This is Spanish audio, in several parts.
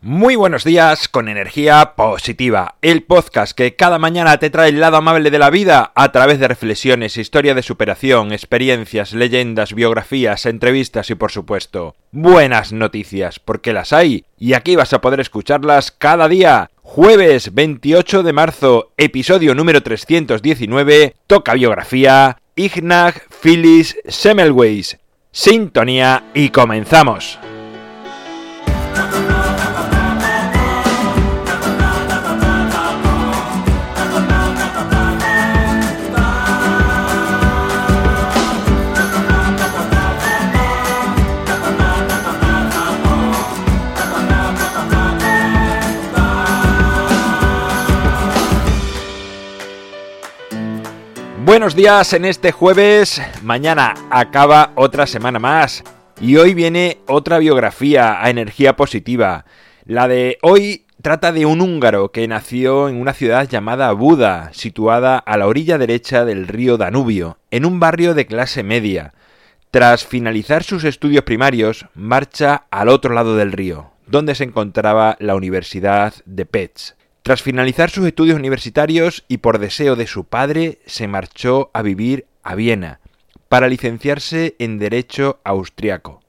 Muy buenos días con energía positiva, el podcast que cada mañana te trae el lado amable de la vida a través de reflexiones, historia de superación, experiencias, leyendas, biografías, entrevistas y por supuesto buenas noticias, porque las hay y aquí vas a poder escucharlas cada día. Jueves 28 de marzo, episodio número 319, toca biografía, Ignag Phyllis Semmelweis. Sintonía y comenzamos. Buenos días en este jueves. Mañana acaba otra semana más. Y hoy viene otra biografía a energía positiva. La de hoy trata de un húngaro que nació en una ciudad llamada Buda, situada a la orilla derecha del río Danubio, en un barrio de clase media. Tras finalizar sus estudios primarios, marcha al otro lado del río, donde se encontraba la Universidad de Pets. Tras finalizar sus estudios universitarios y por deseo de su padre, se marchó a vivir a Viena para licenciarse en Derecho austriaco.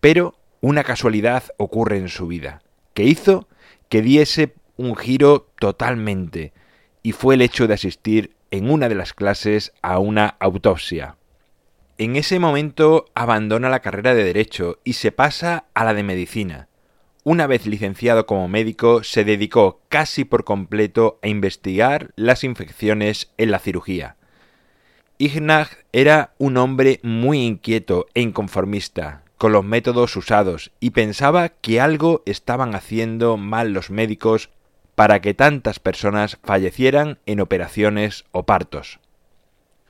Pero una casualidad ocurre en su vida, que hizo que diese un giro totalmente, y fue el hecho de asistir en una de las clases a una autopsia. En ese momento abandona la carrera de Derecho y se pasa a la de Medicina. Una vez licenciado como médico, se dedicó casi por completo a investigar las infecciones en la cirugía. Ignag era un hombre muy inquieto e inconformista con los métodos usados y pensaba que algo estaban haciendo mal los médicos para que tantas personas fallecieran en operaciones o partos.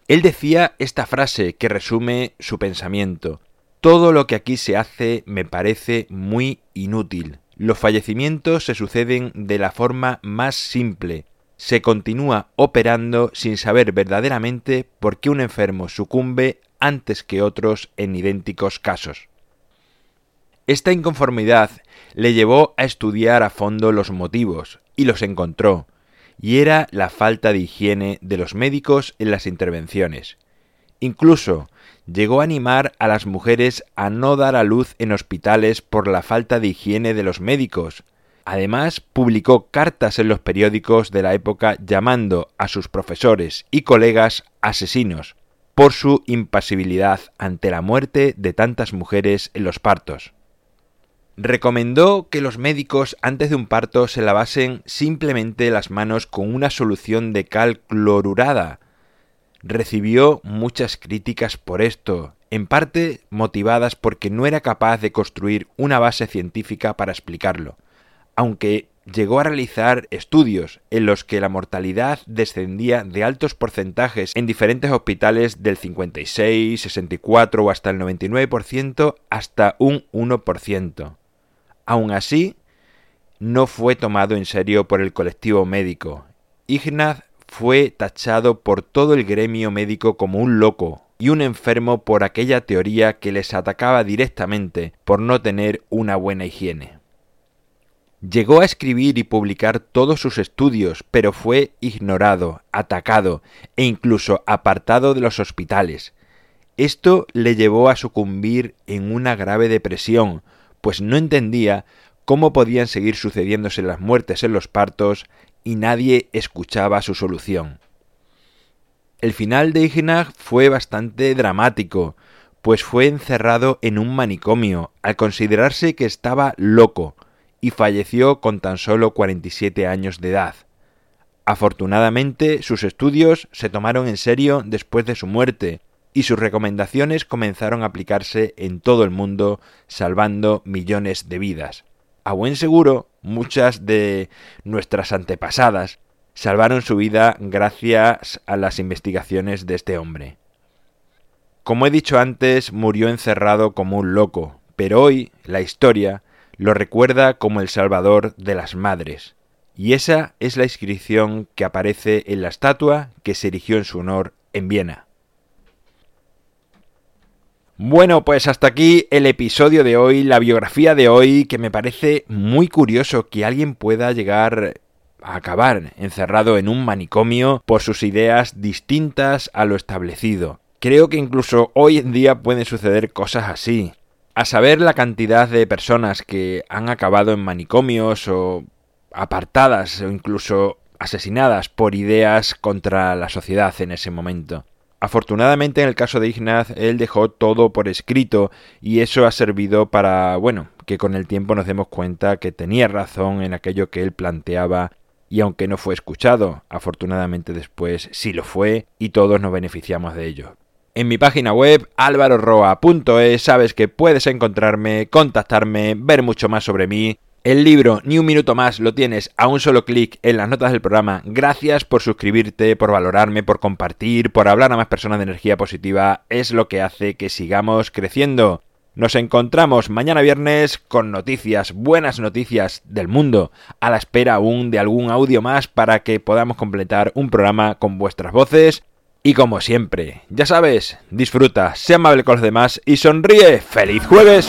Él decía esta frase que resume su pensamiento. Todo lo que aquí se hace me parece muy inútil. Los fallecimientos se suceden de la forma más simple. Se continúa operando sin saber verdaderamente por qué un enfermo sucumbe antes que otros en idénticos casos. Esta inconformidad le llevó a estudiar a fondo los motivos, y los encontró, y era la falta de higiene de los médicos en las intervenciones. Incluso llegó a animar a las mujeres a no dar a luz en hospitales por la falta de higiene de los médicos. Además, publicó cartas en los periódicos de la época llamando a sus profesores y colegas asesinos por su impasibilidad ante la muerte de tantas mujeres en los partos. Recomendó que los médicos antes de un parto se lavasen simplemente las manos con una solución de cal clorurada, recibió muchas críticas por esto, en parte motivadas porque no era capaz de construir una base científica para explicarlo, aunque llegó a realizar estudios en los que la mortalidad descendía de altos porcentajes en diferentes hospitales del 56, 64 o hasta el 99% hasta un 1%. Aun así, no fue tomado en serio por el colectivo médico. Ignaz fue tachado por todo el gremio médico como un loco y un enfermo por aquella teoría que les atacaba directamente por no tener una buena higiene. Llegó a escribir y publicar todos sus estudios, pero fue ignorado, atacado e incluso apartado de los hospitales. Esto le llevó a sucumbir en una grave depresión, pues no entendía cómo podían seguir sucediéndose las muertes en los partos y nadie escuchaba su solución. El final de Ignag fue bastante dramático, pues fue encerrado en un manicomio al considerarse que estaba loco y falleció con tan solo 47 años de edad. Afortunadamente, sus estudios se tomaron en serio después de su muerte y sus recomendaciones comenzaron a aplicarse en todo el mundo, salvando millones de vidas. A buen seguro, muchas de nuestras antepasadas salvaron su vida gracias a las investigaciones de este hombre. Como he dicho antes, murió encerrado como un loco, pero hoy la historia lo recuerda como el salvador de las madres, y esa es la inscripción que aparece en la estatua que se erigió en su honor en Viena. Bueno, pues hasta aquí el episodio de hoy, la biografía de hoy, que me parece muy curioso que alguien pueda llegar a acabar encerrado en un manicomio por sus ideas distintas a lo establecido. Creo que incluso hoy en día pueden suceder cosas así. A saber la cantidad de personas que han acabado en manicomios o apartadas o incluso asesinadas por ideas contra la sociedad en ese momento. Afortunadamente en el caso de Ignaz él dejó todo por escrito y eso ha servido para, bueno, que con el tiempo nos demos cuenta que tenía razón en aquello que él planteaba y aunque no fue escuchado, afortunadamente después sí lo fue y todos nos beneficiamos de ello. En mi página web alvaroroa.es sabes que puedes encontrarme, contactarme, ver mucho más sobre mí el libro Ni un minuto más lo tienes a un solo clic en las notas del programa. Gracias por suscribirte, por valorarme, por compartir, por hablar a más personas de energía positiva. Es lo que hace que sigamos creciendo. Nos encontramos mañana viernes con noticias, buenas noticias del mundo, a la espera aún de algún audio más para que podamos completar un programa con vuestras voces. Y como siempre, ya sabes, disfruta, sea amable con los demás y sonríe. ¡Feliz jueves!